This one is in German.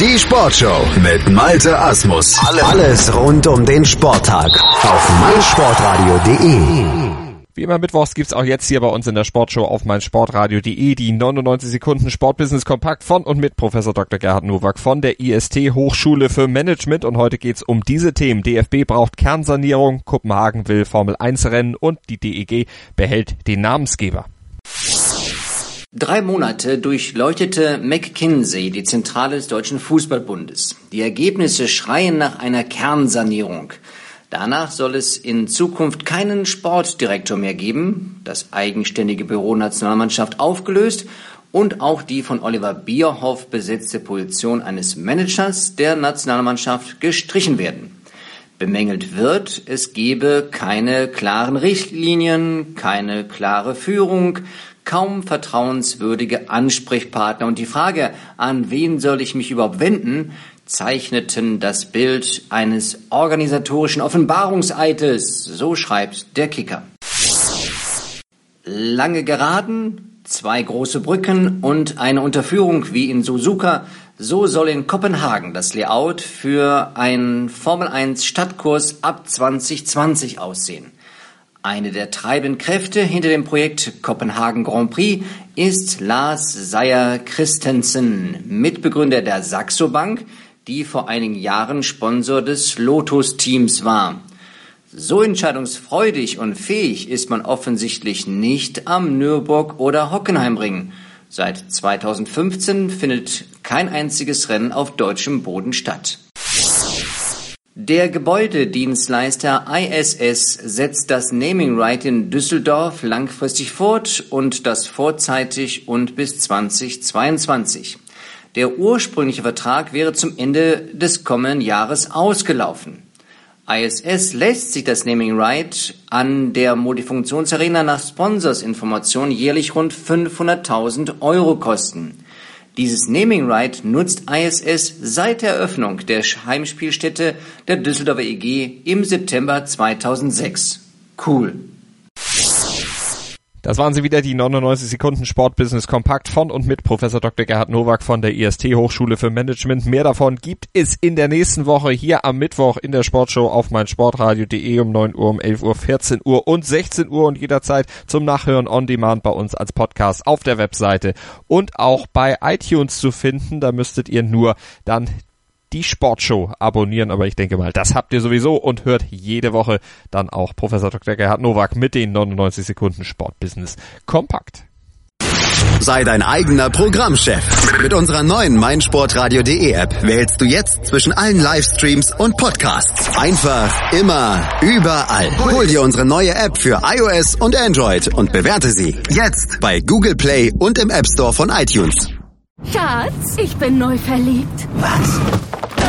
Die Sportshow mit Malte Asmus. Alles rund um den Sporttag auf meinsportradio.de. Wie immer mittwochs gibt's auch jetzt hier bei uns in der Sportshow auf meinsportradio.de die 99 Sekunden Sportbusiness Kompakt von und mit Professor Dr. Gerhard Nowak von der IST Hochschule für Management und heute geht's um diese Themen. DFB braucht Kernsanierung, Kopenhagen will Formel 1 Rennen und die DEG behält den Namensgeber. Drei Monate durchleuchtete McKinsey die Zentrale des Deutschen Fußballbundes. Die Ergebnisse schreien nach einer Kernsanierung. Danach soll es in Zukunft keinen Sportdirektor mehr geben, das eigenständige Büro Nationalmannschaft aufgelöst und auch die von Oliver Bierhoff besetzte Position eines Managers der Nationalmannschaft gestrichen werden. Bemängelt wird, es gebe keine klaren Richtlinien, keine klare Führung, kaum vertrauenswürdige Ansprechpartner und die Frage, an wen soll ich mich überhaupt wenden, zeichneten das Bild eines organisatorischen Offenbarungseides, so schreibt der Kicker. Lange Geraden, zwei große Brücken und eine Unterführung wie in Suzuka, so soll in Kopenhagen das Layout für einen Formel 1 Stadtkurs ab 2020 aussehen. Eine der treibenden Kräfte hinter dem Projekt Kopenhagen Grand Prix ist Lars Seier Christensen, Mitbegründer der Saxo Bank, die vor einigen Jahren Sponsor des Lotus-Teams war. So entscheidungsfreudig und fähig ist man offensichtlich nicht am Nürburg oder Hockenheimring. Seit 2015 findet kein einziges Rennen auf deutschem Boden statt. Der Gebäudedienstleister ISS setzt das Naming Right in Düsseldorf langfristig fort und das vorzeitig und bis 2022. Der ursprüngliche Vertrag wäre zum Ende des kommenden Jahres ausgelaufen. ISS lässt sich das Naming Right an der Multifunktionsarena nach Sponsorsinformation jährlich rund 500.000 Euro kosten. Dieses Naming Right nutzt ISS seit der Eröffnung der Heimspielstätte der Düsseldorfer EG im September 2006. Cool. Das waren sie wieder, die 99 Sekunden Sportbusiness Kompakt von und mit Professor Dr. Gerhard Nowak von der IST Hochschule für Management. Mehr davon gibt es in der nächsten Woche hier am Mittwoch in der Sportshow auf meinsportradio.de um 9 Uhr, um 11 Uhr, 14 Uhr und 16 Uhr und jederzeit zum Nachhören on Demand bei uns als Podcast auf der Webseite und auch bei iTunes zu finden. Da müsstet ihr nur dann die Sportshow abonnieren, aber ich denke mal, das habt ihr sowieso und hört jede Woche dann auch Professor Dr. Gerhard Nowak mit den 99 Sekunden Sportbusiness kompakt. Sei dein eigener Programmchef. Mit unserer neuen meinsportradio.de App wählst du jetzt zwischen allen Livestreams und Podcasts. Einfach, immer, überall. Hol dir unsere neue App für iOS und Android und bewerte sie jetzt bei Google Play und im App Store von iTunes. Schatz, ich bin neu verliebt. Was?